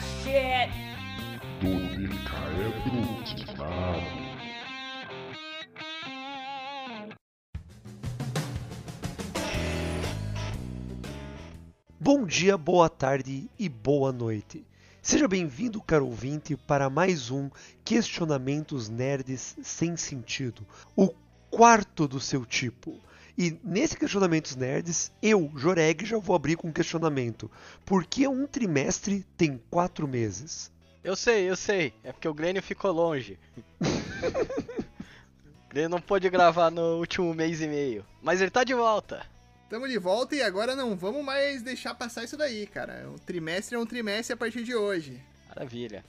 shit! Bom dia, boa tarde e boa noite. Seja bem-vindo, caro ouvinte, para mais um Questionamentos Nerds Sem Sentido, o quarto do seu tipo. E nesse Questionamentos Nerds, eu, Joreg, já vou abrir com um questionamento. Por que um trimestre tem quatro meses? Eu sei, eu sei. É porque o Glênio ficou longe. ele não pôde gravar no último mês e meio. Mas ele tá de volta. Tamo de volta e agora não vamos mais deixar passar isso daí, cara. Um trimestre é um trimestre a partir de hoje. Maravilha.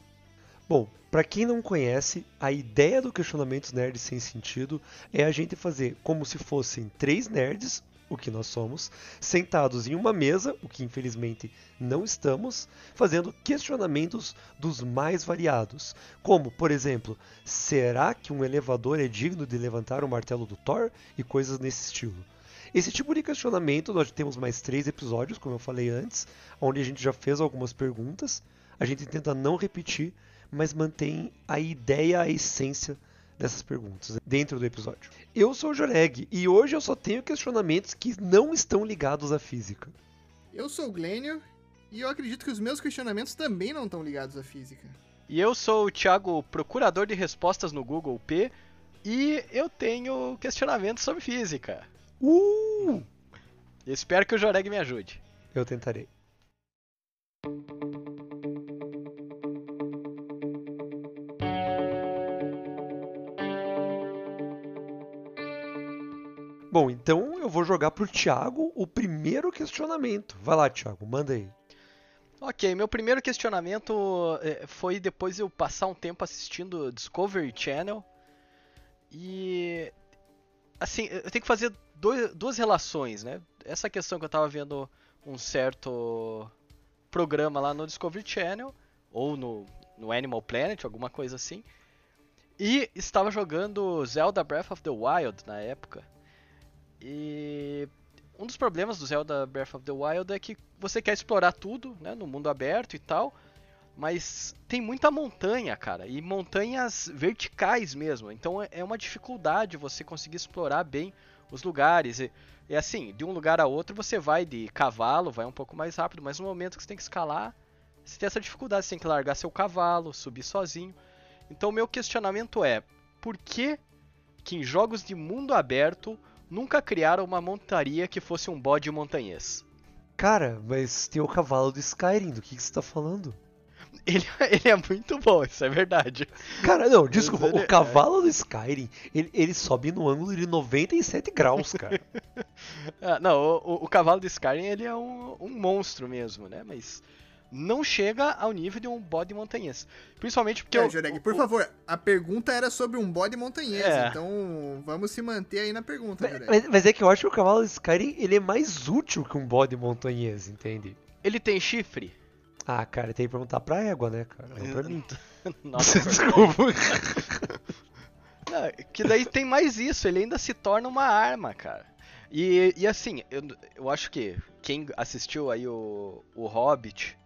Bom, para quem não conhece, a ideia do questionamentos nerds sem sentido é a gente fazer como se fossem três nerds, o que nós somos, sentados em uma mesa, o que infelizmente não estamos, fazendo questionamentos dos mais variados, como, por exemplo, será que um elevador é digno de levantar o martelo do Thor e coisas nesse estilo. Esse tipo de questionamento, nós temos mais três episódios, como eu falei antes, onde a gente já fez algumas perguntas. A gente tenta não repetir, mas mantém a ideia, a essência dessas perguntas dentro do episódio. Eu sou o Joreg e hoje eu só tenho questionamentos que não estão ligados à física. Eu sou o Glênio e eu acredito que os meus questionamentos também não estão ligados à física. E eu sou o Thiago, procurador de respostas no Google P, e eu tenho questionamentos sobre física. Uh! Espero que o Joreg me ajude. Eu tentarei. Bom, então eu vou jogar pro Thiago o primeiro questionamento. Vai lá, Thiago, manda aí. Ok, meu primeiro questionamento eh, foi depois eu passar um tempo assistindo Discovery Channel. E. Assim, eu tenho que fazer dois, duas relações, né? Essa questão que eu tava vendo um certo programa lá no Discovery Channel, ou no, no Animal Planet, alguma coisa assim. E estava jogando Zelda Breath of the Wild na época. E um dos problemas do Zelda Breath of the Wild é que você quer explorar tudo, né, no mundo aberto e tal, mas tem muita montanha, cara, e montanhas verticais mesmo. Então é uma dificuldade você conseguir explorar bem os lugares. E, e assim, de um lugar a outro você vai de cavalo, vai um pouco mais rápido, mas no momento que você tem que escalar, você tem essa dificuldade, você tem que largar seu cavalo, subir sozinho. Então meu questionamento é, por que que em jogos de mundo aberto nunca criaram uma montaria que fosse um bode montanhês? Cara, mas tem o cavalo do Skyrim, do que, que você tá falando? Ele, ele é muito bom, isso é verdade. Cara, não, desculpa, o cavalo do Skyrim, ele, ele sobe no ângulo de 97 graus, cara. ah, não, o, o, cavalo do Skyrim, ele é um, um monstro mesmo, né? Mas não chega ao nível de um bode montanhês. Principalmente porque. É, Joreg, por o, favor, a pergunta era sobre um bode montanhês, é. então vamos se manter aí na pergunta, mas, mas, mas, é que eu acho que o cavalo do Skyrim ele é mais útil que um bode montanhês, entende? Ele tem chifre? Ah, cara, tem que perguntar pra égua, né, cara? Não pra mim. Nossa, desculpa. Não, que daí tem mais isso, ele ainda se torna uma arma, cara. E, e assim, eu, eu acho que quem assistiu aí o, o Hobbit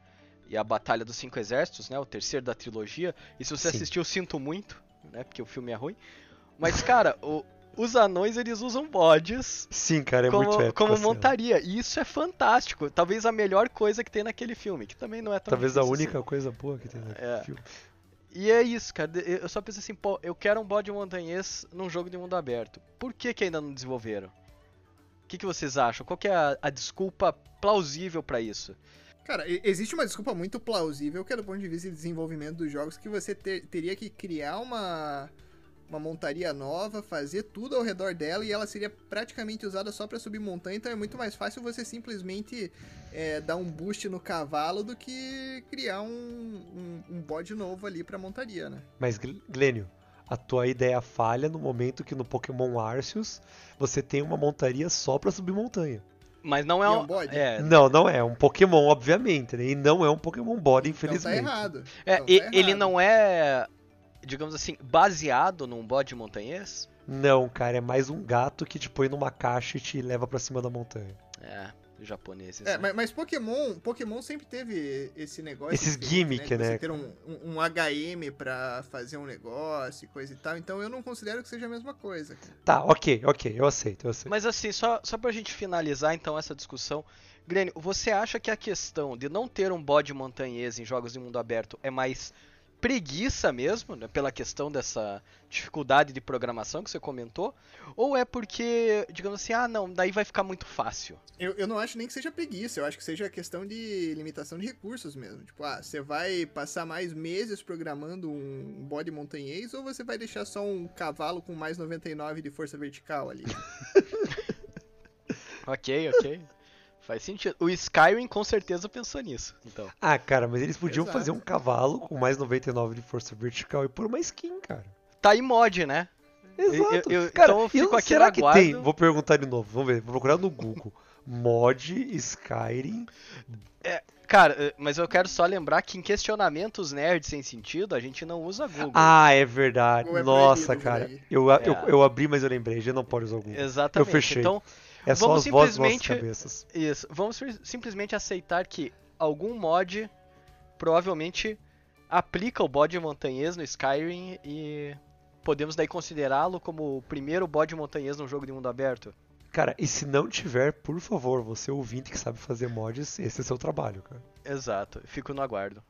e a Batalha dos Cinco Exércitos, né, o terceiro da trilogia, e se você Sim. assistiu, sinto muito, né, porque o filme é ruim. Mas, cara, o, os anões eles usam bodes. Sim, cara, é como, muito épico, Como assim, montaria. E isso é fantástico. Talvez a melhor coisa que tem naquele filme, que também não é tão Talvez a única assim. coisa boa que tem naquele é. filme. E é isso, cara. Eu só penso assim, pô, eu quero um bode montanhês num jogo de mundo aberto. Por que, que ainda não desenvolveram? O que, que vocês acham? Qual que é a, a desculpa plausível para isso? Cara, existe uma desculpa muito plausível que é do ponto de vista de desenvolvimento dos jogos que você ter, teria que criar uma uma montaria nova, fazer tudo ao redor dela e ela seria praticamente usada só para subir montanha, então é muito mais fácil você simplesmente é, dar um boost no cavalo do que criar um, um, um bode novo ali pra montaria, né? Mas, Glênio, a tua ideia falha no momento que no Pokémon Arceus você tem uma montaria só pra subir montanha. Mas não é, é um, bode? É... Não, não é. Um Pokémon, obviamente, né? E não é um Pokémon bode, infelizmente. Então tá errado. É, então tá ele errado. não é digamos assim, baseado num bode montanhês? Não, cara, é mais um gato que te põe numa caixa e te leva para cima da montanha. É. japoneses. É, né? mas, mas Pokémon, Pokémon sempre teve esse negócio. Esses de- gimmick, de né? Você ter um, um, um HM pra fazer um negócio e coisa e tal. Então eu não considero que seja a mesma coisa. cara. Tá, ok, ok, eu aceito, eu aceito. Mas assim, só, só pra gente finalizar então essa discussão, Grêmio, você acha que a questão de não ter um bode montanhês em jogos de mundo aberto é mais preguiça mesmo, né, pela questão dessa dificuldade de programação que você comentou? Ou é porque, digamos assim, ah não, daí vai ficar muito fácil? Eu, eu não acho nem que seja preguiça, eu acho que seja questão de limitação de recursos mesmo. Tipo, ah, você vai passar mais meses programando um bode montanhês ou você vai deixar só um cavalo com mais 99 de força vertical ali? Ok, ok. Faz sentido. O Skyrim com certeza pensou nisso, então. Ah, cara, mas eles podiam Exato. fazer um cavalo com mais 99 de força vertical e pôr uma skin, cara. Tá aí mod, né? Exato. eu- cara, então eu fico eu- aqui será que tem? Vou perguntar de novo, vamos ver. Vou procurar no Google. Mod Skyrim. Cara, eh, mas eu quero só lembrar que em questionamentos nerds sem sentido, a gente não usa Google. Ah, é verdade. É Nossa, cara. Greg? Eu, eu, É. eu abri, mas eu lembrei. Já não pode usar o Google. Exatamente. Eu fechei. Então, É só vamos as vozes simplesmente- cabeças. isso. Vamos sim- simplesmente aceitar que algum mod provavelmente aplica o bode montanhês no Skyrim e podemos daí considerá-lo como o primeiro bode montanhês num jogo de mundo aberto. Cara, e se não tiver, por favor, você ouvinte que sabe fazer mods, esse é seu trabalho, cara. Exato. Fico no aguardo.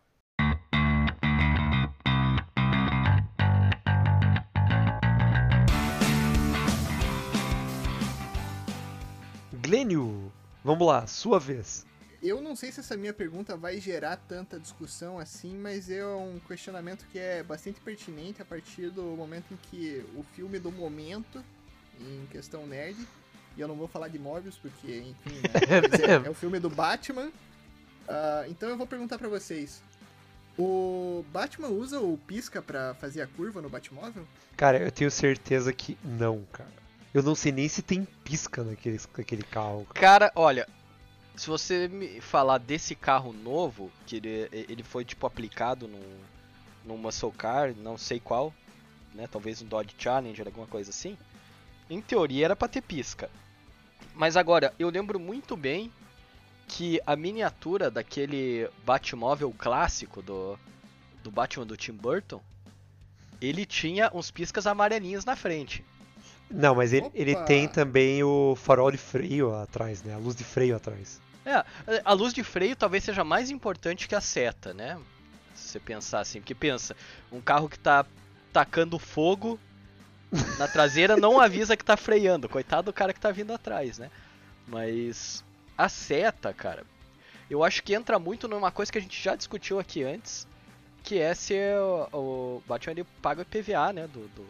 Glênio, vamos lá, sua vez. Eu não sei se essa minha pergunta vai gerar tanta discussão assim, mas é um questionamento que é bastante pertinente a partir do momento em que o filme do momento, em questão nerd, e eu não vou falar de Morbius porque, enfim, né, é, é o filme do Batman. Ah, então eu vou perguntar pra vocês: o Batman usa o pisca pra fazer a curva no Batmóvel? Cara, eu tenho certeza que não, cara. Eu não sei nem se tem pisca naquele, naquele carro. Cara, olha, se você me falar desse carro novo, que ele, ele foi tipo aplicado num, num muscle car, não sei qual, né? Talvez um Dodge Challenger, alguma coisa assim. Em teoria era pra ter pisca. Mas agora, eu lembro muito bem que a miniatura daquele Batmóvel clássico do, do Batman do Tim Burton, ele tinha uns piscas amarelinhos na frente. Não, mas ele, ele tem também o farol de freio atrás, né? A luz de freio atrás. É, a luz de freio talvez seja mais importante que a seta, né? Se você pensar assim, porque pensa, um carro que tá tacando fogo na traseira não avisa que tá freando, coitado do cara que tá vindo atrás, né? Mas a seta, cara, eu acho que entra muito numa coisa que a gente já discutiu aqui antes, que é se o, o Batman ele paga o IPVA, né, do, do,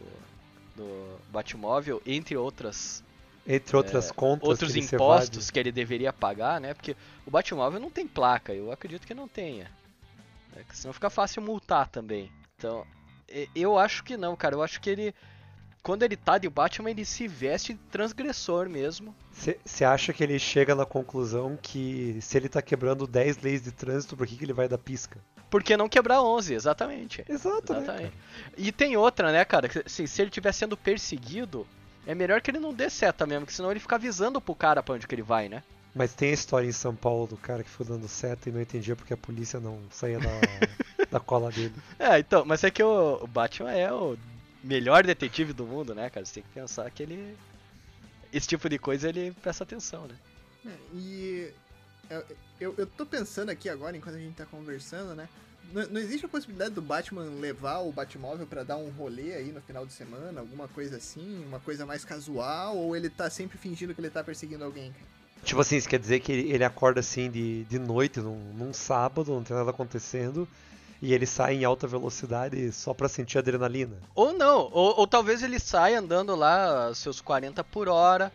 do Batmóvel, entre outras Entre outras contas. É, outros que impostos que ele deveria pagar, né? Porque o Batmóvel não tem placa, eu acredito que não tenha. É, que senão fica fácil multar também. Então, eu acho que não, cara. Eu acho que ele. Quando ele tá de Batman, ele se veste de transgressor mesmo. Você acha que ele chega na conclusão que se ele tá quebrando 10 leis de trânsito, por que, que ele vai dar pisca? Por que não quebrar 11? Exatamente. Exato, né? Exatamente. cara? E tem outra, né, cara? que, assim, se ele estiver sendo perseguido, é melhor que ele não dê seta mesmo, que senão ele fica avisando pro cara pra onde que ele vai, né? Mas tem a história em São Paulo do cara que foi dando seta e não entendia porque a polícia não saía da, da cola dele. É, então, mas é que o, o Batman é o melhor detetive do mundo, né, cara? Você tem que pensar que ele. Esse tipo de coisa ele presta atenção, né? É, E eu, eu, eu tô pensando aqui agora, enquanto a gente tá conversando, né? Não, não existe a possibilidade do Batman levar o Batmóvel pra dar um rolê aí no final de semana, alguma coisa assim, uma coisa mais casual, ou ele tá sempre fingindo que ele tá perseguindo alguém? cara? Tipo assim, isso quer dizer que ele ele acorda assim de, de noite, num, num sábado, não tem nada acontecendo, e ele sai em alta velocidade só pra sentir adrenalina. Ou não, ou, ou talvez ele saia andando lá seus 40 por hora,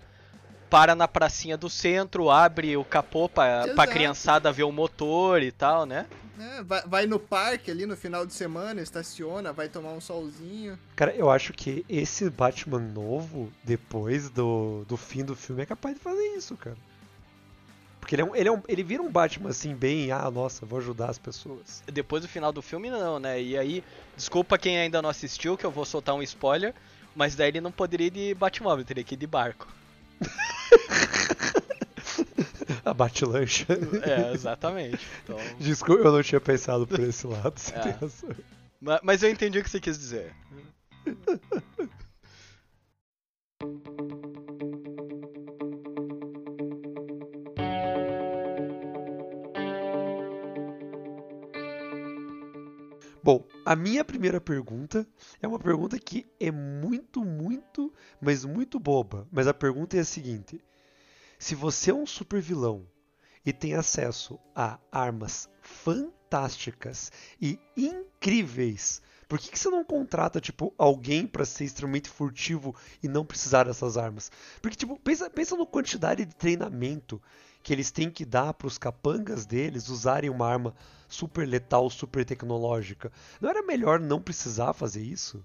para na pracinha do centro, abre o capô pra, pra criançada ver o motor e tal, né? É, vai, vai no parque ali no final de semana, estaciona, vai tomar um solzinho. Cara, eu acho que esse Batman novo, depois do, do fim do filme, é capaz de fazer isso, cara. Porque ele, é um, ele, é um, ele vira um Batman assim, bem, ah, nossa, vou ajudar as pessoas. Depois do final do filme, não, né? E aí, desculpa quem ainda não assistiu, que eu vou soltar um spoiler, mas daí ele não poderia ir de Batmóvel, teria que ir de barco. A bate-lancha. É, exatamente. Então, Desculpa, eu não tinha pensado por esse lado. Você É. tem razão. ma- mas eu entendi o que você quis dizer. A minha primeira pergunta é uma pergunta que é muito, muito, mas muito boba. Mas a pergunta é a seguinte: se você é um super vilão e tem acesso a armas fantásticas e incríveis, por que, que você não contrata tipo alguém para ser extremamente furtivo e não precisar dessas armas? Porque tipo, pensa, pensa na quantidade de treinamento que eles têm que dar para os capangas deles usarem uma arma super letal, super tecnológica. Não era melhor não precisar fazer isso?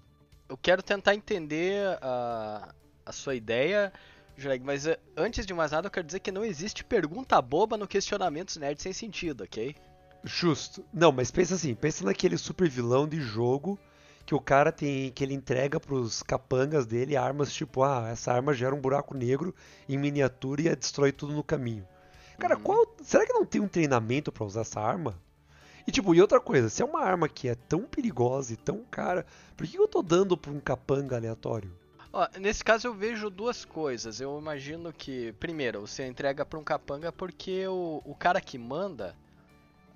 Eu quero tentar entender a, a sua ideia, Joreg, mas eh, antes de mais nada eu quero dizer que não existe pergunta boba no questionamentos nerd sem sentido, ok? Justo. Não, mas pensa assim, pensa naquele super vilão de jogo que o cara tem que ele entrega pros capangas dele armas tipo, ah, essa arma gera um buraco negro em miniatura e destrói tudo no caminho. Cara, Uhum. qual será que não tem um treinamento pra usar essa arma? E tipo, e outra coisa, se é uma arma que é tão perigosa e tão cara, por que eu tô dando pra um capanga aleatório? Ó, nesse caso eu vejo duas coisas. Eu imagino que, primeiro, você entrega pra um capanga porque o, o cara que manda,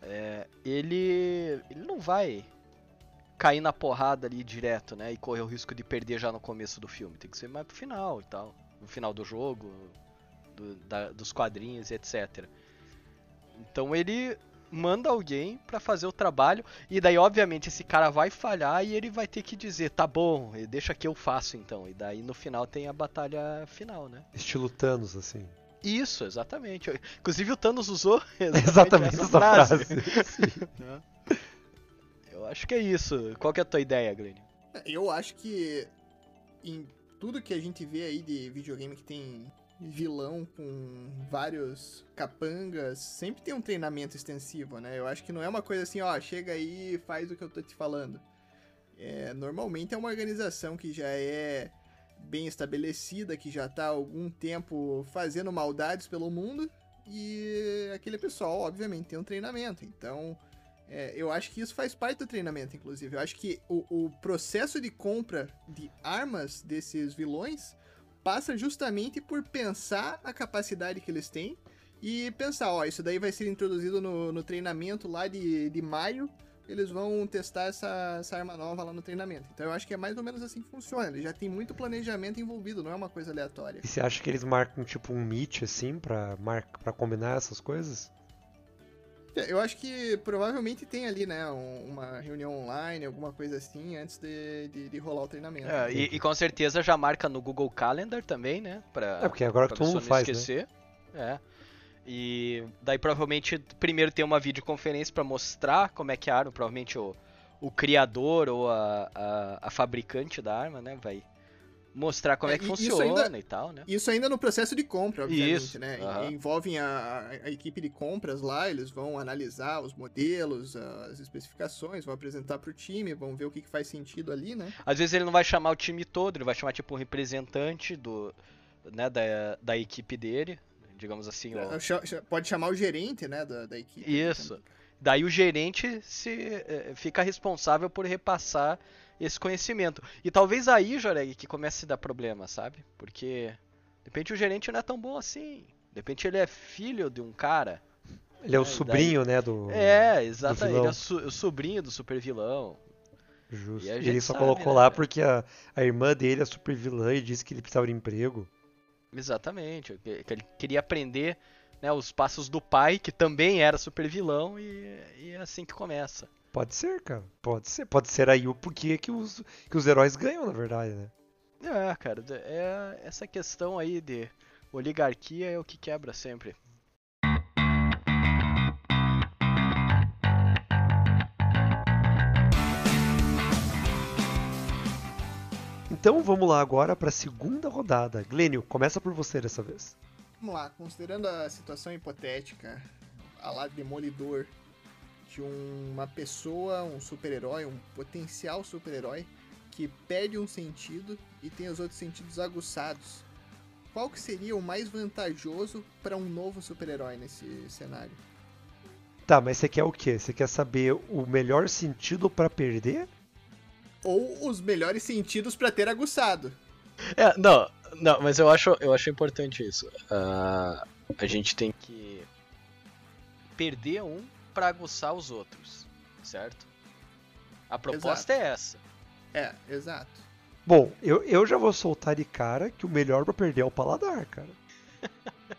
é, ele, ele não vai cair na porrada ali direto, né? E correr o risco de perder já no começo do filme. Tem que ser mais pro final e tal. No final do jogo, do- da- dos quadrinhos e etc. Então ele manda alguém pra fazer o trabalho e daí obviamente esse cara vai falhar e ele vai ter que dizer, tá bom, e deixa que eu faço então. E daí no final tem a batalha final, né? Estilo Thanos, assim. Isso, exatamente. Inclusive o Thanos usou Exatamente essa frase. Sim. né? Eu acho que é isso. Qual que é a tua ideia, Glenn? Eu acho que em tudo que a gente vê aí de videogame que tem vilão com vários capangas, sempre tem um treinamento extensivo, né? Eu acho que não é uma coisa assim, ó, chega aí e faz o que eu tô te falando. É, normalmente é uma organização que já é bem estabelecida, que já tá há algum tempo fazendo maldades pelo mundo, e aquele pessoal, obviamente, tem um treinamento. Então, é, eu acho que isso faz parte do treinamento, inclusive. Eu acho que o, o processo de compra de armas desses vilões passa justamente por pensar a capacidade que eles têm e pensar, ó, isso daí vai ser introduzido no, no treinamento lá de, de maio. Eles vão testar essa, essa arma nova lá no treinamento. Então eu acho que é mais ou menos assim que funciona. Ele já tem muito planejamento envolvido, não é uma coisa aleatória. E você acha que eles marcam tipo um meet assim pra, pra combinar essas coisas? Eu acho que provavelmente tem ali, né, um- uma reunião online, alguma coisa assim, antes de, de, de rolar o treinamento. É, e, e com certeza já marca no Google Calendar também, né? Pra, É, porque agora pra todo mundo não faz, né? esquecer. É. E daí provavelmente primeiro tem uma videoconferência pra mostrar como é que é a arma, provavelmente o, o criador ou a, a, a fabricante da arma, né, vai mostrar como é, É, que funciona ainda- e tal, né? Isso ainda no processo de compra, obviamente, Isso, né? aham. Envolvem a, a- equipe de compras lá, eles vão analisar os modelos, as especificações, vão apresentar pro time, vão ver o que, que faz sentido ali, né? Às vezes ele não vai chamar o time todo, ele vai chamar tipo um representante do, né, da, da equipe dele, digamos assim, ó. Cha- Pode chamar o gerente, né, da, da equipe. Isso. Daí o gerente se eh, fica responsável por repassar esse conhecimento. E talvez aí, Joreg, que comece a dar problema, sabe? Porque de repente o gerente não é tão bom assim. De repente ele é filho de um cara. Ele é o É, sobrinho, né, do... É, exatamente. Ele vilão. é so- o sobrinho do super vilão. Justo. Ele só sabe, colocou né, lá cara? porque a, a irmã dele é super vilã e disse que ele precisava de emprego. Exatamente. Que, que ele queria aprender né, os passos do pai, que também era super vilão, e, e é assim que começa. Pode ser, cara. Pode ser. Pode ser aí o porquê que os, que os heróis ganham, na verdade, né? É, cara, é essa questão aí de oligarquia é o que quebra sempre. Então vamos lá agora para a segunda rodada. Glênio, começa por você dessa vez. Vamos lá, considerando a situação hipotética, a lá demolidor, de um- uma pessoa, um super-herói, um potencial super-herói, que perde um sentido e tem os outros sentidos aguçados. qual que seria o mais vantajoso para um novo super-herói nesse cenário? Tá, mas você quer o quê? Você quer saber o melhor sentido para perder? Ou os melhores sentidos para ter aguçado? É, não, não, mas eu acho, eu acho importante isso. Uh, a gente tem que perder um para aguçar os outros, certo? A proposta Exato. é essa. É, exato. Bom, eu, eu já vou soltar de cara que o melhor para perder é o paladar, cara.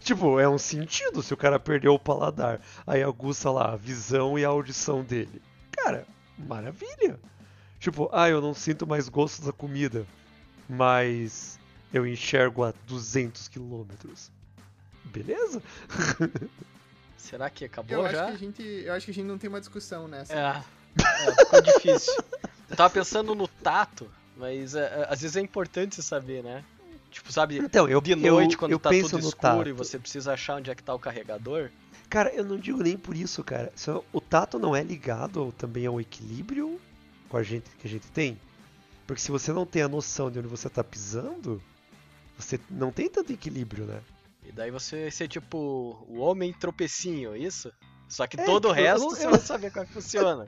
tipo, é um sentido se o cara perdeu o paladar. Aí aguça lá a visão e a audição dele. Cara, maravilha. Tipo, ah, eu não sinto mais gosto da comida, mas eu enxergo a 200 quilômetros. Beleza? Será que acabou eu já? Acho que a gente, eu acho que a gente não tem uma discussão nessa. É, é ficou difícil. Eu tava pensando no tato, mas é, é, às vezes é importante saber, né? Tipo, sabe, então, eu, de noite eu, quando eu tá penso tudo no escuro tato. e você precisa achar onde é que tá o carregador. Cara, eu não digo nem por isso, cara. O tato não é ligado também ao equilíbrio com a gente que a gente tem? Porque se você não tem a noção de onde você tá pisando, você não tem tanto equilíbrio, né? E daí você vai ser tipo o homem tropecinho, isso? Só que É, todo o tipo, eu resto não- você eu- vai saber como é que funciona.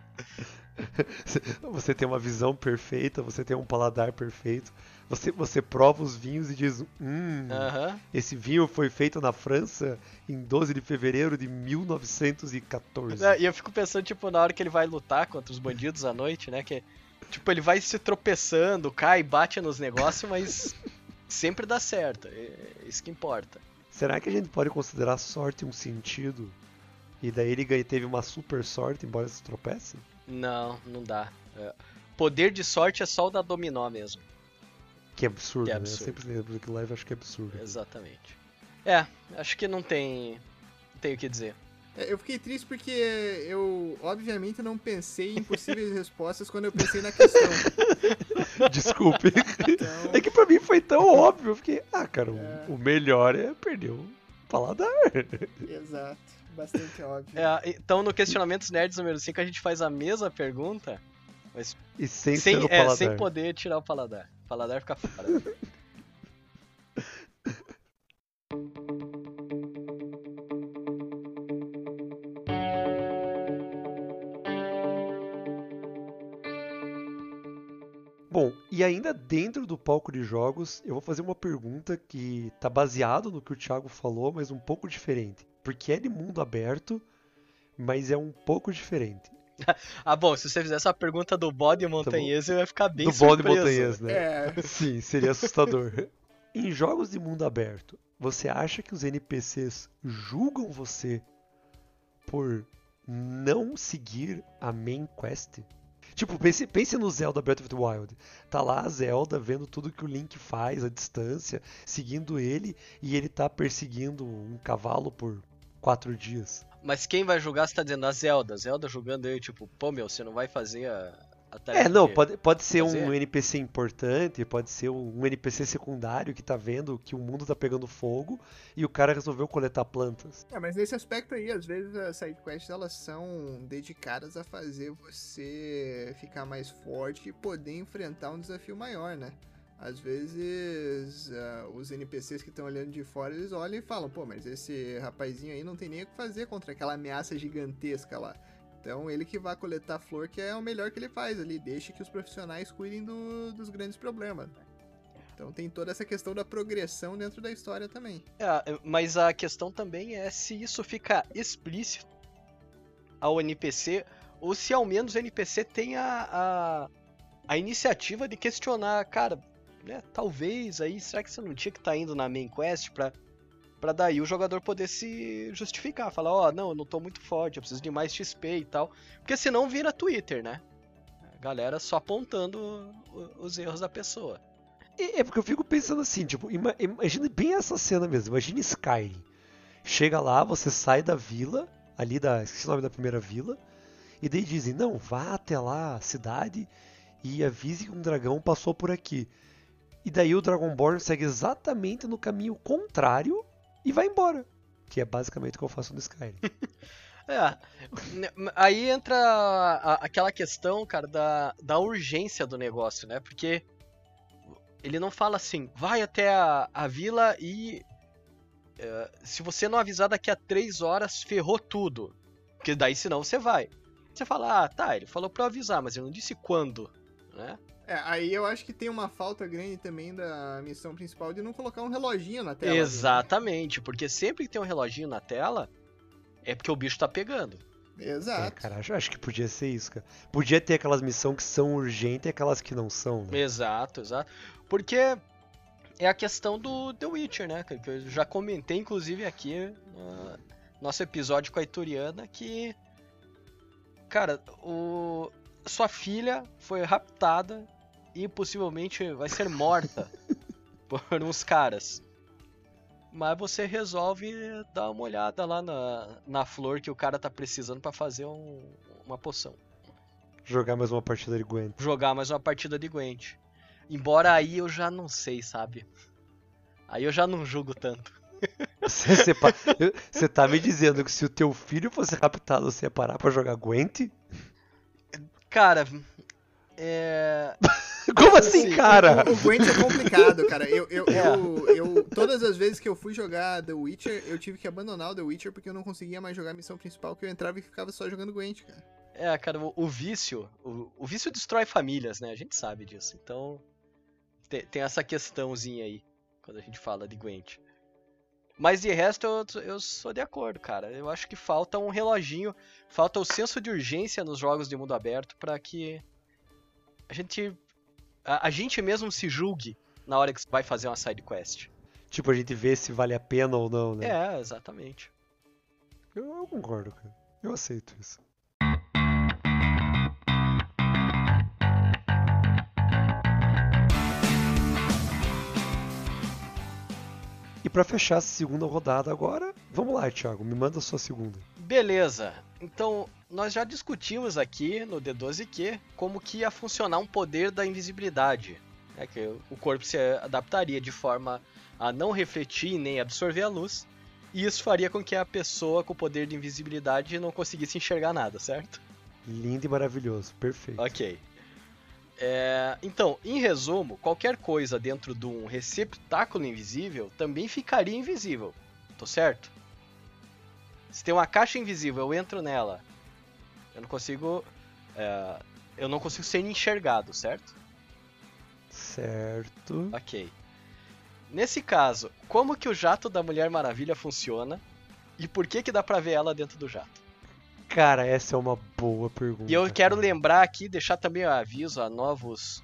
Você tem uma visão perfeita, você tem um paladar perfeito. Você, você prova os vinhos e diz: Hum, Aham. esse vinho foi feito na França em 12 de fevereiro de 1914. É, E eu fico pensando, tipo, na hora que ele vai lutar contra os bandidos à noite, né? Que, tipo, ele vai se tropeçando, cai, bate nos negócios, mas sempre dá certo. É isso que importa. Será que a gente pode considerar sorte um sentido? E daí ele teve uma super sorte, embora se tropece? Não, não dá. É, Poder de sorte é só o da dominó mesmo. Que absurdo, Que né? absurdo. Eu sempre lembro daquilo lá e acho que é absurdo. Exatamente. É, acho que não tem. Não tem o que dizer. É, Eu fiquei triste porque eu, obviamente, não pensei em possíveis respostas quando eu pensei na questão. Desculpe. Então, É que pra mim foi tão óbvio. Eu fiquei, ah, cara, o- É. o melhor é perder o paladar. exato. Bastante óbvio. É, então no Questionamentos Nerds número 5 a gente faz a mesma pergunta, mas E sem, sem, o é, sem poder tirar o paladar. O paladar fica fora. e ainda dentro do palco de jogos, eu vou fazer uma pergunta que tá baseado no que o Thiago falou, mas um pouco diferente. Porque é de mundo aberto, mas é um pouco diferente. ah, bom, se você fizesse a pergunta do bode montanhês, eu ia ficar bem do bode surpreso. montanhês, né? É, Sim, seria assustador. em jogos de mundo aberto, você acha que os NPCs julgam você por não seguir a main quest? Tipo, pense, pense no Zelda Breath of the Wild. Tá lá a Zelda vendo tudo que o Link faz à distância, seguindo ele, e ele tá perseguindo um cavalo por quatro dias. Mas quem vai julgar você tá dizendo a Zelda. Zelda julgando ele, tipo, pô meu, você não vai fazer a, a É, não, pode, pode ser fazer? um NPC importante, pode ser um NPC secundário que tá vendo que o mundo tá pegando fogo e o cara resolveu coletar plantas. É, mas nesse aspecto aí, às vezes as sidequests elas são dedicadas a fazer você ficar mais forte e poder enfrentar um desafio maior, né? Às vezes ah, os NPCs que estão olhando de fora, eles olham e falam, pô, mas esse rapazinho aí não tem nem o que fazer contra aquela ameaça gigantesca lá. Então ele que vai coletar flor, que é o melhor que ele faz ali, deixa que os profissionais cuidem do- dos grandes problemas. Então tem toda essa questão da progressão dentro da história também. É, mas a questão também é se isso fica explícito ao NPC ou se ao menos o NPC tem a, a, iniciativa de questionar, cara, né, talvez aí, será que você não tinha que estar indo na main quest pra, pra daí o jogador poder se justificar, falar, ó, não, eu não tô muito forte, eu preciso de mais XP e tal, porque senão vira Twitter, né? A galera só apontando os erros da pessoa. E é porque eu fico pensando assim, tipo, ima- imagine bem essa cena mesmo, imagine Skyrim. Chega lá, você sai da vila, ali da. Esqueci o nome da primeira vila, e daí dizem, não, vá até lá, a cidade, e avise que um dragão passou por aqui. E daí o Dragonborn segue exatamente no caminho contrário e vai embora. Que é basicamente o que eu faço no Skyrim. É, aí entra a- aquela questão, cara, da, da urgência do negócio, né? Porque ele não fala assim, vai até a, a vila e. eh, se você não avisar daqui a três horas, ferrou tudo. Porque daí senão você vai. Você fala, ah, tá, ele falou pra eu avisar, mas ele não disse quando, né? É, aí eu acho que tem uma falta grande também da missão principal de não colocar um reloginho na tela. né? Exatamente, porque sempre que tem um reloginho na tela, é porque o bicho tá pegando. É, Exato. cara, acho, acho que podia ser isso, cara. Podia ter aquelas missões que são urgentes e aquelas que não são, né? Exato, exato. Porque é a questão do The Witcher, né? Que que eu já comentei, inclusive, aqui no nosso episódio com a Ituriana, que. Cara, o. Sua filha foi raptada e possivelmente vai ser morta por uns caras. Mas você resolve dar uma olhada lá na, na flor que o cara tá precisando pra fazer um- uma poção Jogar mais uma partida de Gwent. jogar mais uma partida de Gwent. Embora aí eu já não sei, sabe? Aí eu já não julgo tanto. Você, você você tá me dizendo que se o teu filho fosse raptado, você ia parar pra jogar Gwent? Cara, é. Como assim, Sim. cara? O, o Gwent é complicado, cara. Eu, eu, É. eu, eu- todas as vezes que eu fui jogar The Witcher, eu tive que abandonar o The Witcher porque eu não conseguia mais jogar a missão principal, que eu entrava e ficava só jogando Gwent, cara. É, cara, o, o vício. O, o vício destrói famílias, né? A gente sabe disso. Então. Tem, tem essa questãozinha aí. Quando a gente fala de Gwent. Mas de resto eu, eu sou de acordo, cara. Eu acho que falta um reloginho. Falta o senso de urgência nos jogos de mundo aberto pra que. A gente. A, a gente mesmo se julgue na hora que vai fazer uma side quest. Tipo, a gente vê se vale a pena ou não, né? É, exatamente. Eu, eu concordo, cara. Eu aceito isso. E pra fechar essa segunda rodada agora, vamos lá, Thiago, me manda a sua segunda. Beleza. Então, nós já discutimos aqui no D12Q como que ia funcionar um poder da invisibilidade. né, que o corpo se adaptaria de forma a não refletir nem absorver a luz. E isso faria com que a pessoa com o poder de invisibilidade não conseguisse enxergar nada, certo? Lindo e maravilhoso, perfeito. Ok. É, então, em resumo, qualquer coisa dentro de um receptáculo invisível também ficaria invisível. Tô certo? Se tem uma caixa invisível, eu entro nela. Eu não consigo. é, eu não consigo ser enxergado, certo? Certo. Ok. Nesse caso, como que o jato da Mulher Maravilha funciona? E por que que dá pra ver ela dentro do jato? Cara, essa é uma boa pergunta. E eu quero cara. lembrar aqui, deixar também o aviso a novos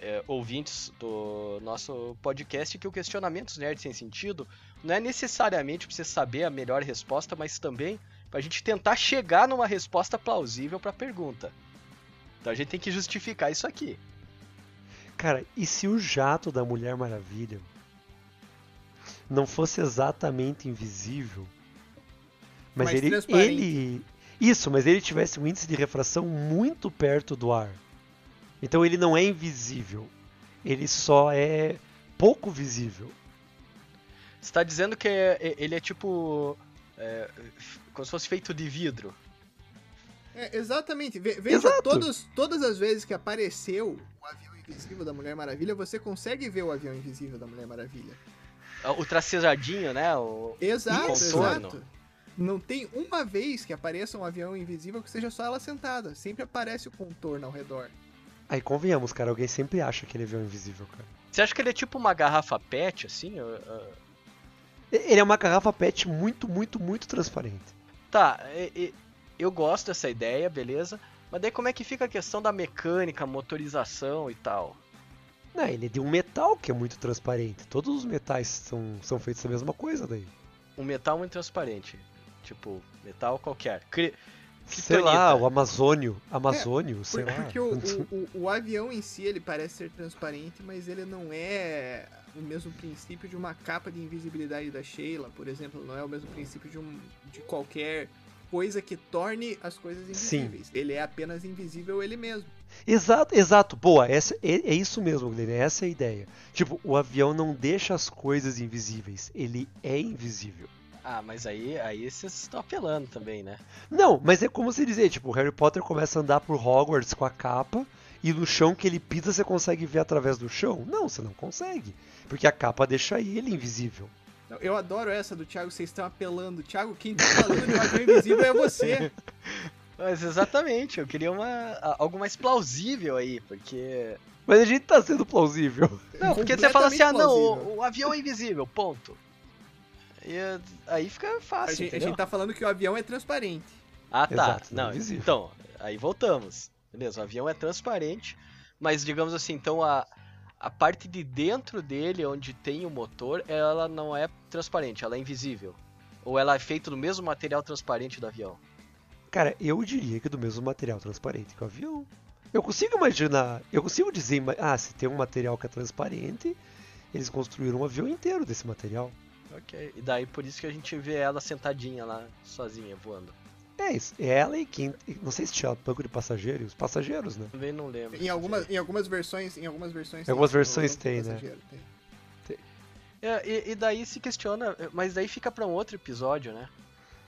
é, ouvintes do nosso podcast que o questionamentos nerd sem sentido não é necessariamente pra você saber a melhor resposta, mas também pra gente tentar chegar numa resposta plausível pra pergunta. Então a gente tem que justificar isso aqui. Cara, e se o jato da Mulher Maravilha não fosse exatamente invisível, mas Mais ele, ele. Isso, mas ele tivesse um índice de refração muito perto do ar. Então ele não é invisível. Ele só é pouco visível. Você tá dizendo que é- é- ele é tipo. é, como se fosse feito de vidro. É, exatamente. Ve- veja, Exato. todos, todas as vezes que apareceu o avião invisível da Mulher Maravilha, você consegue ver o avião invisível da Mulher Maravilha. O tracejadinho, né? O... Exato, exato. Não tem uma vez que apareça um avião invisível que seja só ela sentada. Sempre aparece o contorno ao redor. Aí convenhamos, cara, alguém sempre acha que ele é avião invisível, cara. Você acha que ele é tipo uma garrafa PET, assim? Eu- eu- Ele é uma garrafa PET muito, muito, muito transparente. Tá, eu gosto dessa ideia, beleza. Mas daí como é que fica a questão da mecânica, motorização e tal? Não, ele é de um metal que é muito transparente. Todos os metais são, são feitos da mesma coisa daí. Um metal muito transparente. Tipo, metal qualquer. Cri- Sei lá, o Amazônio. Amazônio, sei Por- lá. porque o, o, o- o avião em si, ele parece ser transparente, mas ele não é o mesmo princípio de uma capa de invisibilidade da Sheila, por exemplo. Não é o mesmo princípio de, um, de qualquer coisa que torne as coisas Sim. invisíveis. Ele é apenas invisível ele mesmo. Exato, exato. Boa, essa, é, é isso mesmo, Guilherme. Essa é a ideia. Tipo, o avião não deixa as coisas invisíveis. Ele é invisível. Ah, mas aí, aí vocês estão apelando também, né? Não, mas é como se dizer, tipo, o Harry Potter começa a andar por Hogwarts com a capa E no chão que ele pisa, você consegue ver através do chão? Não, você não consegue. Porque a capa deixa ele invisível. Eu adoro essa do Thiago, vocês estão apelando. Thiago, quem tá falando de avião invisível é você. Mas exatamente, eu queria uma, a- algo mais plausível aí, porque. Mas a gente tá sendo plausível. Não, porque você fala assim, ah não, o, o avião é invisível, ponto. E eh, aí fica A fácil, gente, a gente tá falando que o avião é transparente. Ah, tá. Exato, não é então, aí voltamos. Beleza, o avião é transparente, mas digamos assim, então a, a parte de dentro dele, onde tem o motor, ela não é transparente, ela é invisível. Ou ela é feita do mesmo material transparente do avião. Cara, eu diria que do mesmo material transparente que o avião. Eu consigo imaginar, eu consigo dizer, ah, se tem um material que é transparente, eles construíram um avião inteiro desse material. Ok. E daí por isso que a gente vê ela sentadinha lá, sozinha, voando. É isso, ela e quem, não sei se tinha banco de passageiros, os passageiros, né? Também não lembro. Em algumas, em algumas versões, em algumas versões. Em algumas tem, versões no- no tem, né? passageiro, tem. É, e, e daí se questiona, mas daí fica pra um outro episódio, né?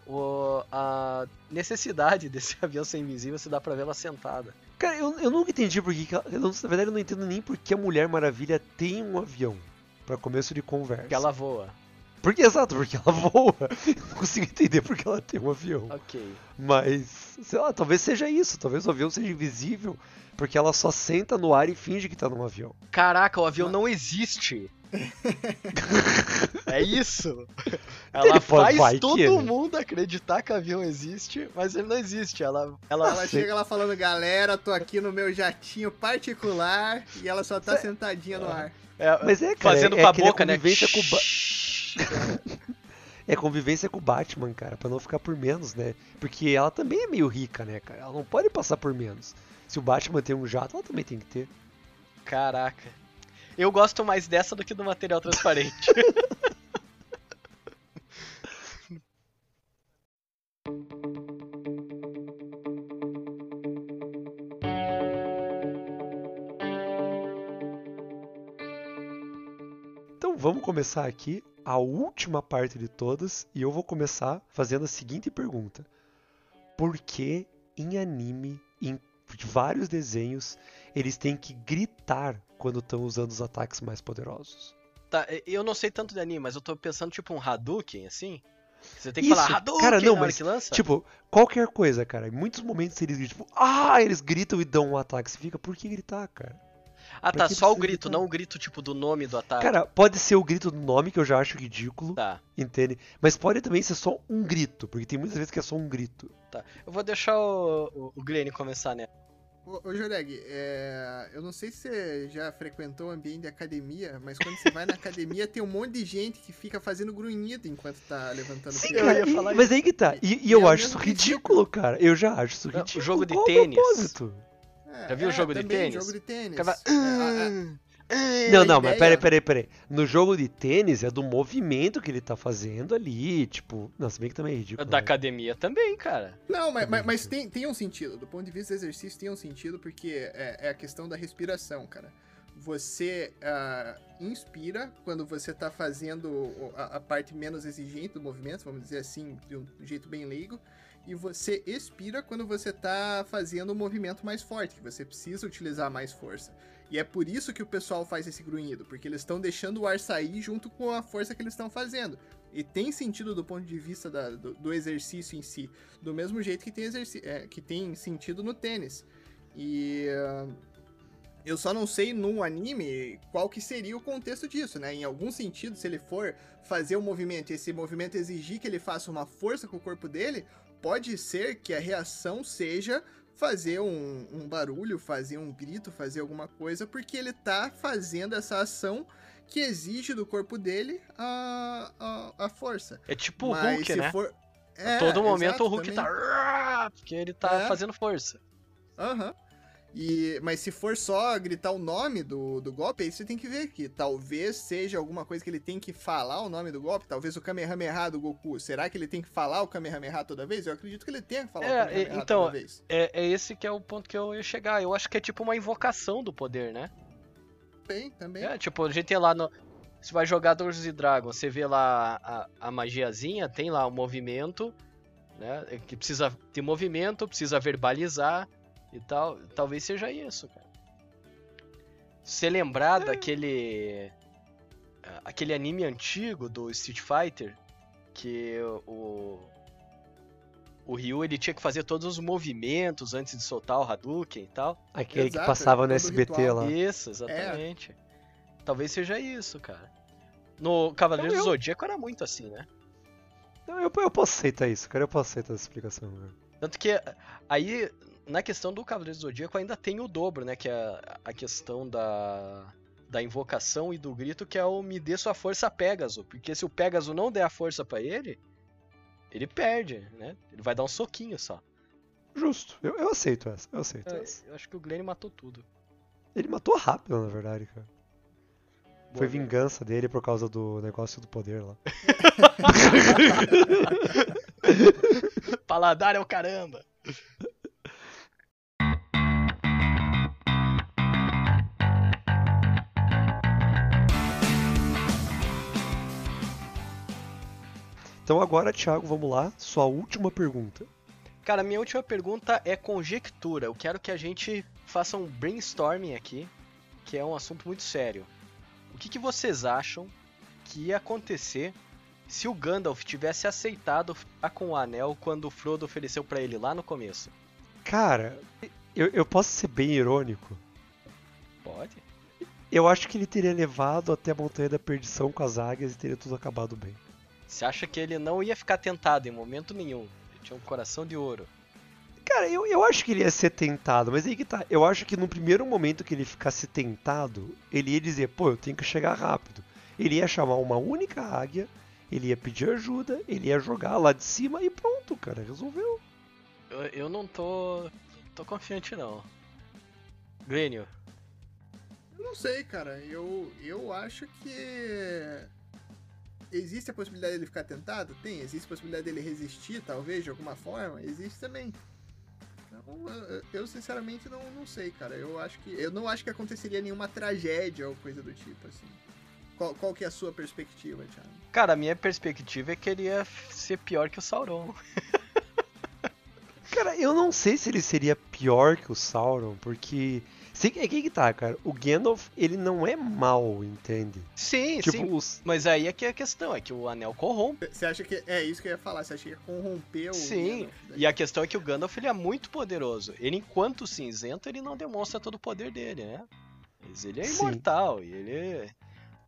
O, a necessidade desse avião ser invisível se dá pra ver ela sentada. Cara, eu, eu nunca entendi por que, que ela- eu na verdade eu não entendo nem por que a Mulher Maravilha tem um avião. Pra começo de conversa. Porque ela voa. Porque, exato, porque ela voa. Não consigo entender porque ela tem um avião. Ok. Mas, sei lá, talvez seja isso. Talvez o avião seja invisível porque ela só senta no ar e finge que tá num avião. Caraca, o avião não existe. é isso. Ela Ele faz vai que, todo né? mundo acreditar que o avião existe, mas ele não existe. Ela, ela, Ela chega lá falando, galera, tô aqui no meu jatinho particular e ela só tá Cê- sentadinha no ar. é, Mas é, cara, fazendo é, com a é boca, né? Com o Ba- É convivência com o Batman, cara, pra não ficar por menos, né? Porque ela também é meio rica, né, cara? Ela não pode passar por menos. Se o Batman tem um jato, ela também tem que ter. Caraca. Eu gosto mais dessa do que do material transparente. Então vamos começar aqui a última parte de todas e eu vou começar fazendo a seguinte pergunta: Por que em anime, em vários desenhos, eles têm que gritar quando estão usando os ataques mais poderosos? tá, eu não sei tanto de anime, mas eu tô pensando tipo um Hadouken, assim. Você tem que Isso, falar Hadouken cara, não, mas? Tipo, qualquer coisa, cara. Em muitos momentos eles gritam, tipo, ah, eles gritam e dão um ataque. Você fica, por que gritar, cara? Ah, pra tá, só o grito, gritar? não o grito tipo do nome do ataque. Cara, pode ser o grito do nome, que eu já acho ridículo, Tá, entende? Mas pode também ser só um grito, porque tem muitas vezes que é só um grito. tá. Eu vou deixar o, o, o Glenn começar, né? Ô, ô Joreg, é, eu não sei se você já frequentou o ambiente de academia, mas quando você vai na academia tem um monte de gente que fica fazendo grunhido enquanto tá levantando Sim, eu cara, ia e- mas aí que tá. E, e E eu é o acho isso ridículo, cara. Eu já acho isso Não, o ridículo. jogo de Qual o tênis. propósito? É, Já viu o jogo de tênis? jogo de tênis. Vai, É, a- a- Não, não, mas peraí, peraí, peraí. No jogo de tênis é do movimento que ele tá fazendo ali, tipo. Não, se bem que também é ridículo. Da né? academia também, cara. Não, mas, mas, mas tem, tem um sentido. Do ponto de vista do exercício, tem um sentido porque é, é a questão da respiração, cara. Você ah, inspira quando você tá fazendo a, a parte menos exigente do movimento, vamos dizer assim, de um jeito bem leigo. E você expira quando você tá fazendo o movimento mais forte, que você precisa utilizar mais força. E é por isso que o pessoal faz esse grunhido, porque eles estão deixando o ar sair junto com a força que eles estão fazendo. E tem sentido do ponto de vista da- do, do exercício em si, do mesmo jeito que tem, é, que tem sentido no tênis. E ah, eu só não sei num anime qual que seria o contexto disso, né? Em algum sentido, se ele for fazer um movimento e esse movimento exigir que ele faça uma força com o corpo dele, pode ser que a reação seja fazer um, um barulho, fazer um grito, fazer alguma coisa, porque ele tá fazendo essa ação que exige do corpo dele a, a, a força. É tipo o Mas Hulk, se né? for. É, Todo momento exato, o Hulk também. tá. Porque ele tá É. fazendo força. Aham. E, mas se for só gritar o nome do, do golpe, aí você tem que ver que talvez seja alguma coisa que ele tem que falar o nome do golpe. Talvez o Kamehameha do Goku. Será que ele tem que falar o Kamehameha toda vez? Eu acredito que ele tenha que falar É, o Kamehameha então, toda vez. É, é esse que é o ponto que eu ia chegar. Eu acho que é tipo uma invocação do poder, né? Tem, também. É, tipo, a gente tem lá no. Você vai jogar Dungeons and Dragons, você vê lá a, a magiazinha, tem lá o movimento, né? Que precisa ter movimento, precisa verbalizar e tal. Talvez seja isso, cara. Você lembrar daquele. aquele anime antigo do Street Fighter, que o. O Ryu ele tinha que fazer todos os movimentos antes de soltar o Hadouken e tal. Aquele Exato, que passava no SBT ritual. lá. Isso, exatamente. Talvez seja isso, cara. No Cavaleiro Então do eu- Zodíaco era muito assim, né? Não, eu, eu posso aceitar isso, cara. Eu posso aceitar essa explicação. velho. Tanto que aí, na questão do Cavaleiro do Zodíaco, ainda tem o dobro, né? Que é a questão da, da invocação e do grito, que é o me dê sua força Pégaso. Porque se o Pégaso não der a força pra ele, ele perde, né? Ele vai dar um soquinho só. Justo. Eu, eu aceito essa. Eu aceito Eu, essa. eu acho que o Glenn matou tudo. Ele matou rápido, na verdade, cara. Foi Boa, Glenn. vingança dele por causa do negócio do poder lá. Paladar é o caramba! Então agora, Thiago, vamos lá. Sua última pergunta. Cara, minha última pergunta é conjectura. Eu quero que a gente faça um brainstorming aqui, que é um assunto muito sério. O que, que vocês acham que ia acontecer se o Gandalf tivesse aceitado ficar com o anel quando o Frodo ofereceu pra ele lá no começo? Cara, eu, eu posso ser bem irônico. Pode? Eu acho que ele teria levado até a Montanha da Perdição com as águias e teria tudo acabado bem. Você acha que ele não ia ficar tentado em momento nenhum? Ele tinha um coração de ouro. Cara, eu, eu acho que ele ia ser tentado, mas aí que tá. Eu acho que no primeiro momento que ele ficasse tentado, ele ia dizer, pô, eu tenho que chegar rápido. Ele ia chamar uma única águia, ele ia pedir ajuda, ele ia jogar lá de cima e pronto, cara, resolveu. Eu, eu não tô. tô confiante não. Glênio, Eu não sei, cara. Eu, eu acho que. Existe a possibilidade dele ficar tentado? Tem. Existe a possibilidade dele resistir, talvez, de alguma forma? Existe também. Então, eu, eu, sinceramente não, não sei, cara. Eu acho que. Eu não acho que aconteceria nenhuma tragédia ou coisa do tipo, assim. Qual, qual que é a sua perspectiva, Thiago? Cara, a minha perspectiva é que ele ia ser pior que o Sauron. Cara, eu não sei se ele seria pior que o Sauron, porque. Que, é que tá, cara. O Gandalf, ele não é mal, entende? Sim, tipo, sim. os- Mas aí é que é a questão, é que o anel corrompe. Você acha que. É isso que eu ia falar. Você acha que ia corromper o. Sim, Gandalf daí? e a questão é que o Gandalf ele é muito poderoso. Ele, enquanto cinzento, ele não demonstra todo o poder dele, né? Mas ele é Sim. imortal, e ele.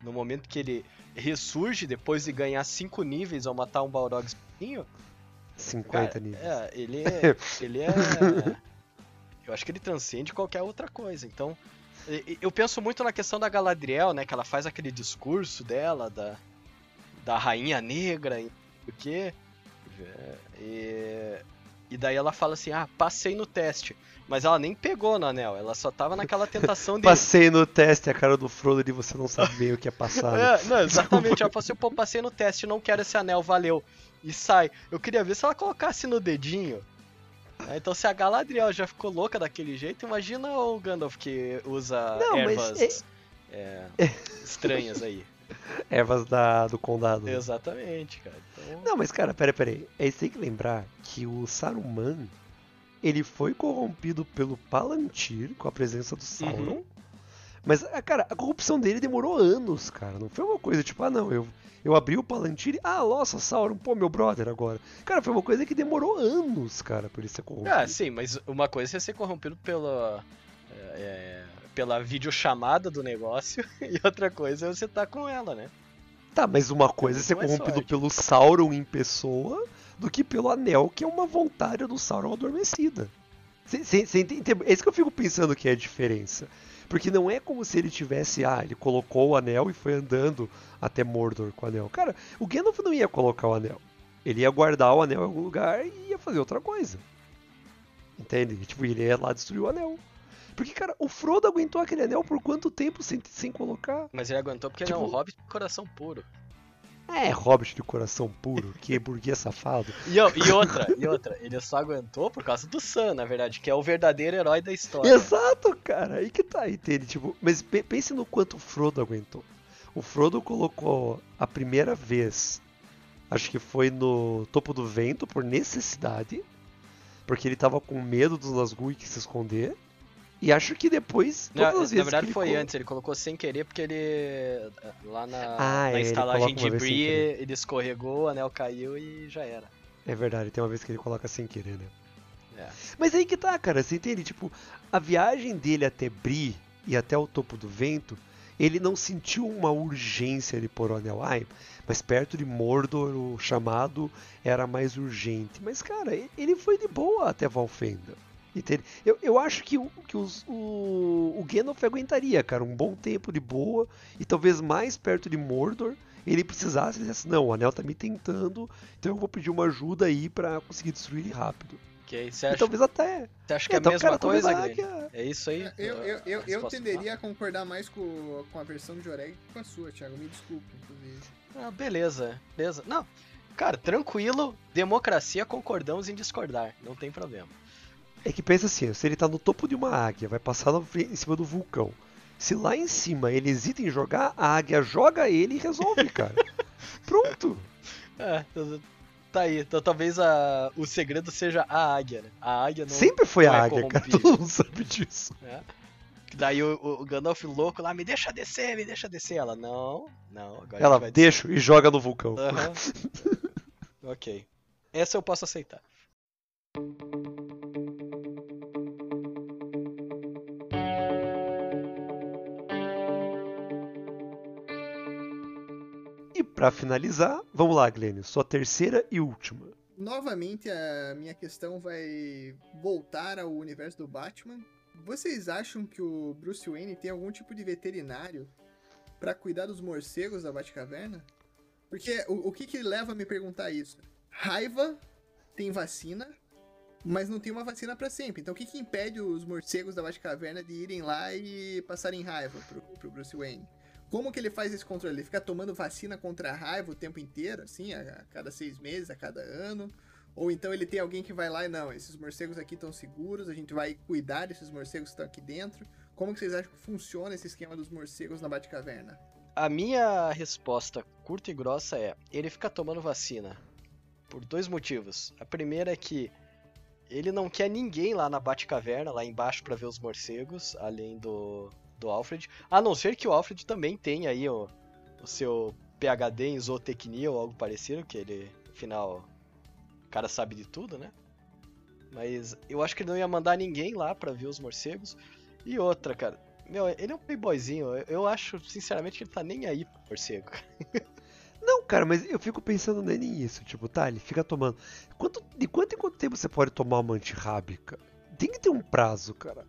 No momento que ele ressurge depois de ganhar 5 níveis ao matar um Balrog sozinho, 50 cara, níveis. É, ele é. ele é. Eu acho que ele transcende qualquer outra coisa. Então, eu penso muito na questão da Galadriel, né? Que ela faz aquele discurso dela, da, da rainha negra, e o quê? É, E, e daí ela fala assim: ah, passei no teste. Mas ela nem pegou no anel, ela só tava naquela tentação de. Passei no teste, a cara do Frodo e você não sabe bem o que é passado. É, não, exatamente. Ela falou assim, pô, passei no teste, não quero esse anel, valeu. E sai. Eu queria ver se ela colocasse no dedinho. É, Então se a Galadriel já ficou louca daquele jeito, imagina o Gandalf que usa Não, mas ervas é, estranhas aí. Ervas da, do condado. Exatamente, cara. Então, Não, mas cara, pera, pera aí. Aí você tem que lembrar que o Saruman, ele foi corrompido pelo Palantir com a presença do Sauron. Uhum. Mas, ah, cara, a corrupção dele demorou anos, cara. Não foi uma coisa tipo, ah, não, eu, eu abri o Palantir e, ah, nossa, Sauron, pô, meu brother agora. Cara, foi uma coisa que demorou anos, cara, pra ele ser corrompido. Ah, sim, mas uma coisa é ser corrompido pela. é, é, pela videochamada do negócio e outra coisa é você estar com ela, né? Tá, mas uma coisa é ser corrompido sorte. pelo Sauron em pessoa do que pelo anel, que é uma vontade do Sauron adormecida. Entende? É isso que eu fico pensando que é a diferença. Porque não é como se ele tivesse, ah, ele colocou o anel e foi andando até Mordor com o anel. Cara, o Gandalf não ia colocar o anel. Ele ia guardar o anel em algum lugar e ia fazer outra coisa. Entende? Tipo, ele ia lá destruir o anel. Porque, cara, o Frodo aguentou aquele anel por quanto tempo sem, sem colocar? Mas ele aguentou porque ele é um Tipo- hobbit de coração puro. É, hobbit de coração puro, que burguês safado. E, e outra, e outra, ele só aguentou por causa do Sam, na verdade, que é o verdadeiro herói da história. Exato, cara, aí que tá, entende? Tipo, mas pe- pense no quanto o Frodo aguentou. O Frodo colocou a primeira vez, acho que foi no topo do vento, por necessidade, porque ele tava com medo dos Nazgûl que se esconder. E acho que depois. Na, Todas as vezes na verdade foi antes, ele colocou sem querer porque ele. Lá na, Ah, na é, estalagem de querer. ele escorregou, o anel caiu e já era. É verdade, tem uma vez que ele coloca sem querer, né? É. Mas aí que tá, cara, você entende? Tipo, a viagem dele até Bri e até o topo do vento, ele não sentiu uma urgência de pôr o anel. Ai, mas perto de Mordor o chamado era mais urgente. Mas, cara, ele foi de boa até Valfenda. Entende? Eu, eu acho que, o, que os, o, o Gandalf aguentaria, cara, um bom tempo de boa e talvez mais perto de Mordor ele precisasse, ele dissesse, não, o anel tá me tentando, então eu vou pedir uma ajuda aí pra conseguir destruir ele rápido. Ok, você E acha, talvez até. você acha que é a então, mesma cara, coisa, a É isso aí? Eu, eu, eu, eu Resposta tenderia a concordar mais com, com a versão de Oreg que com a sua, Thiago. Me desculpe, inclusive. Ah, beleza, beleza. Não, cara, tranquilo, democracia, concordamos em discordar, não tem problema. É que pensa assim, se ele tá no topo de uma águia, vai passar em cima do vulcão. Se lá em cima ele hesita em jogar, a águia joga ele e resolve, cara. Pronto. É, tá aí. Então talvez a, o segredo seja a águia, né? A águia não. Sempre foi não a é águia, cara. Todo mundo sabe disso. né? Daí o, o Gandalf louco lá, me deixa descer, me deixa descer. Ela, não, não, agora Ela vai deixa e joga no vulcão. Aham. ok. Essa eu posso aceitar. Pra finalizar, vamos lá, Glênio, sua terceira e última. Novamente, a minha questão vai voltar ao universo do Batman. Vocês acham que o Bruce Wayne tem algum tipo de veterinário pra cuidar dos morcegos da Batcaverna? Porque o, o que que leva a me perguntar isso? Raiva tem vacina, mas não tem uma vacina pra sempre. Então o que que impede os morcegos da Batcaverna de irem lá e passarem raiva pro, pro Bruce Wayne? Como que ele faz esse controle? Ele fica tomando vacina contra a raiva o tempo inteiro, assim, a, a cada seis meses, a cada ano? Ou então ele tem alguém que vai lá e não, esses morcegos aqui estão seguros, a gente vai cuidar desses morcegos que estão aqui dentro. Como que vocês acham que funciona esse esquema dos morcegos na Batcaverna? A minha resposta curta e grossa é: ele fica tomando vacina por dois motivos. A primeira é que ele não quer ninguém lá na Batcaverna, lá embaixo, pra ver os morcegos, além do, do Alfred. A não ser que o Alfred também tenha aí o, o seu PhD em zootecnia ou algo parecido, que ele, afinal, o cara sabe de tudo, né? Mas eu acho que ele não ia mandar ninguém lá pra ver os morcegos. E outra, cara, meu, ele é um playboyzinho. Eu, acho, sinceramente, que ele tá nem aí pro morcego. Não, cara, mas eu fico pensando nem nisso. Tipo, tá, ele fica tomando. Quanto, de quanto em quanto tempo você pode tomar uma antirrábica? Tem que ter um prazo, cara.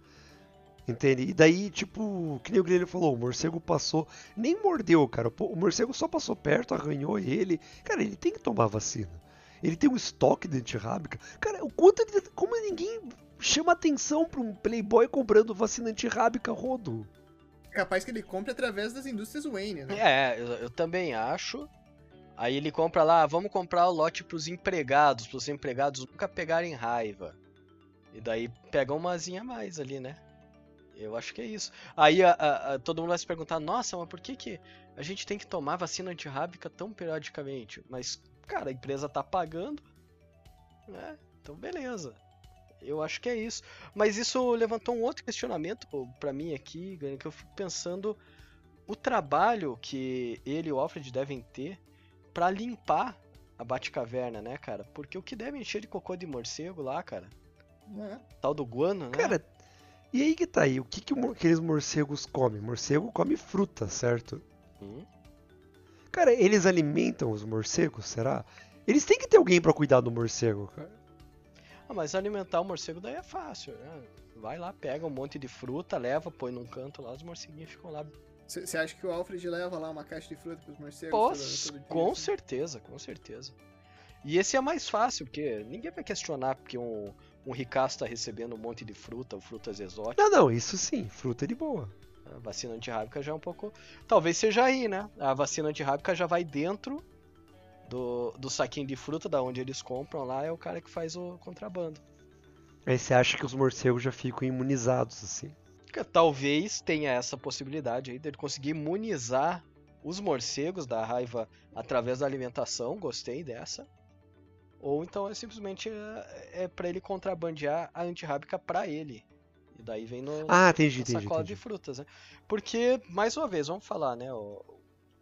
Entende? E daí, tipo, que nem o Guilherme falou, o morcego passou, nem mordeu, cara. O morcego só passou perto, arranhou ele. Cara, ele tem que tomar vacina. Ele tem um estoque de antirrábica. Cara, o quanto ele. Como ninguém chama atenção pra um playboy comprando vacina antirrábica rodo? Capaz que ele compre através das indústrias Wayne, né? É, eu, eu também acho. Aí ele compra lá, vamos comprar o lote pros empregados, pros empregados nunca pegarem raiva. E daí pega uma asinha a mais ali, né? Eu acho que é isso. Aí a- a- a- todo mundo vai se perguntar, nossa, mas por que, que a gente tem que tomar vacina antirrábica tão periodicamente? Mas, cara, a empresa tá pagando, né? Então beleza. Eu acho que é isso. Mas isso levantou um outro questionamento pra mim aqui, que eu fico pensando o trabalho que ele e o Alfred devem ter pra limpar a Batcaverna, né, cara? Porque o que deve encher de cocô de morcego lá, cara? É. Tal do guano, né? Cara, e aí que tá aí? O que, que aqueles morcegos comem? Morcego come fruta, certo? Hum? Cara, eles alimentam os morcegos, será? Eles têm que ter alguém pra cuidar do morcego, cara. Ah, mas alimentar o morcego daí é fácil, né? Vai lá, pega um monte de fruta, leva, põe num canto lá, os morceguinhos ficam lá. Você acha que o Alfred leva lá uma caixa de fruta pros morcegos? Pô, todo- todo dia, com assim? certeza, com certeza. E esse é mais fácil, porque ninguém vai questionar porque um, um ricaço tá recebendo um monte de fruta frutas exóticas. Não, não, isso sim, fruta de boa. A vacina antirrábica já é um pouco. Talvez seja aí, né? A vacina antirrábica já vai dentro do, do saquinho de fruta, da onde eles compram lá, é o cara que faz o contrabando. Aí você acha que os morcegos já ficam imunizados, assim. Talvez tenha essa possibilidade aí dele conseguir imunizar os morcegos da raiva através da alimentação, gostei dessa. Ou então é simplesmente é, é para ele contrabandear a antirrábica pra ele. E daí vem no, Ah, entendi, na sacola entendi. de frutas, né? Porque, mais uma vez, vamos falar, né? O,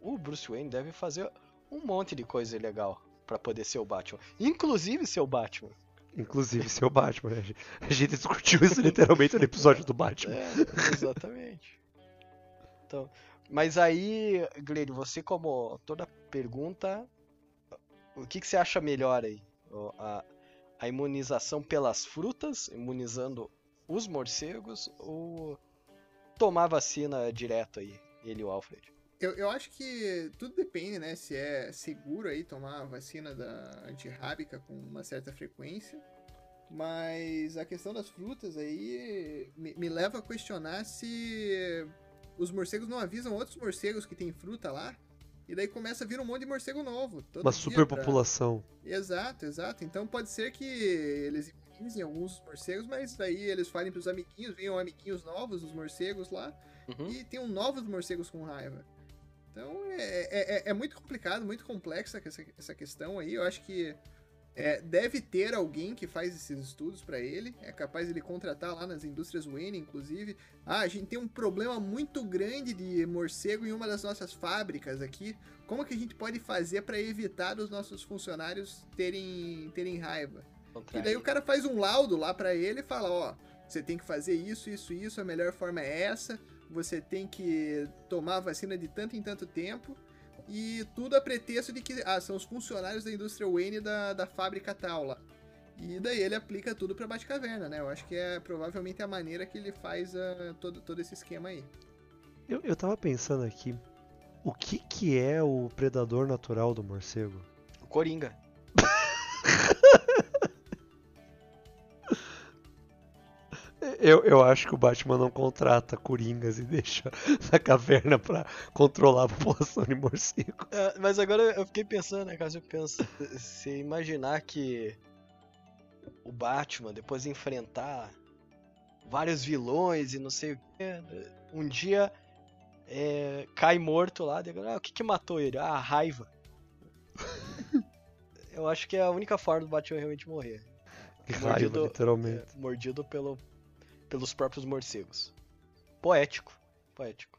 o Bruce Wayne deve fazer um monte de coisa legal pra poder ser o Batman. Inclusive ser o Batman. Inclusive seu Batman, né? A gente discutiu isso literalmente no episódio do Batman. É, exatamente. Então, mas aí, Glenn, você como toda pergunta, o que, que você acha melhor aí? A, a imunização pelas frutas, imunizando os morcegos, ou tomar vacina direto aí, ele e o Alfred? Eu, eu acho que tudo depende, né? Se é seguro aí tomar a vacina da antirrábica com uma certa frequência. Mas a questão das frutas aí me, me leva a questionar se os morcegos não avisam outros morcegos que tem fruta lá. E daí começa a vir um monte de morcego novo. todo Uma dia pra- superpopulação. Exato, exato. Então pode ser que eles imunizem alguns morcegos, mas daí eles falem pros amiguinhos, venham amiguinhos novos, os morcegos lá, Uhum. e tenham novos morcegos com raiva. Então é, é, é- é muito complicado, muito complexa essa, essa questão aí. Eu acho que é, deve ter alguém que faz esses estudos para ele. É capaz ele contratar lá nas indústrias Wayne, inclusive. Ah, a gente tem um problema muito grande de morcego em uma das nossas fábricas aqui. Como que a gente pode fazer para evitar os nossos funcionários terem, terem raiva? E daí o cara faz um laudo lá pra ele e fala, ó, você tem que fazer isso, isso, isso, a melhor forma é essa, você tem que tomar a vacina de tanto em tanto tempo, e tudo a pretexto de que, ah, são os funcionários da indústria Wayne da, da fábrica tal lá. E daí ele aplica tudo pra Batcaverna, né? Eu acho que é provavelmente a maneira que ele faz ah, todo, todo esse esquema aí. Eu, eu tava pensando aqui, o que que é o predador natural do morcego? O Coringa. Eu, eu acho que o Batman não contrata coringas e deixa na caverna pra controlar a população de morcego. É, mas agora eu fiquei pensando, né, caso eu penso, se imaginar que o Batman, depois de enfrentar vários vilões e não sei o que, um dia é, cai morto lá, ah, o que que matou ele? Ah, a raiva. eu acho que é a única forma do Batman realmente morrer. Mordido- literalmente. É, mordido pelo, pelos próprios morcegos. Poético, poético.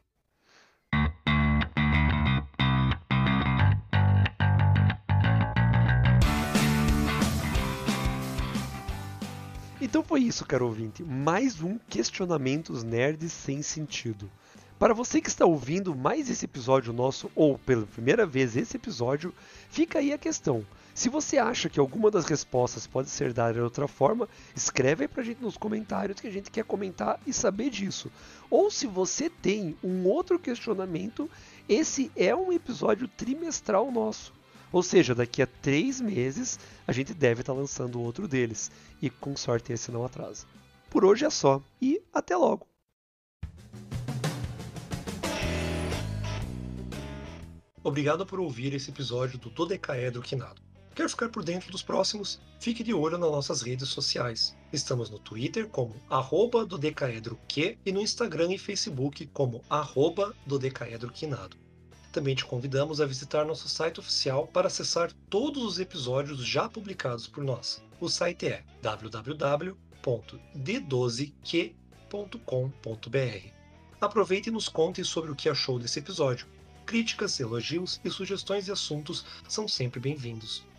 Então foi isso, caro ouvinte. Mais um Questionamentos Nerds Sem Sentido. Para você que está ouvindo mais esse episódio nosso, ou pela primeira vez esse episódio, fica aí a questão. Se você acha que alguma das respostas pode ser dada de outra forma, escreve aí pra gente nos comentários que a gente quer comentar e saber disso. Ou se você tem um outro questionamento, esse é um episódio trimestral nosso. Ou seja, daqui a três meses a gente deve estar lançando outro deles. E com sorte esse não atrasa. Por hoje é só. E até logo! Obrigado por ouvir esse episódio do Dodecaedro Quinado. Quer ficar por dentro dos próximos? Fique de olho nas nossas redes sociais. Estamos no Twitter como arroba dodecaedroq e no Instagram e Facebook como arroba dodecaedroquinado. Também te convidamos a visitar nosso site oficial para acessar todos os episódios já publicados por nós. O site é www.d12q.com.br. Aproveite e nos conte sobre o que achou desse episódio. Críticas, elogios e sugestões de assuntos são sempre bem-vindos.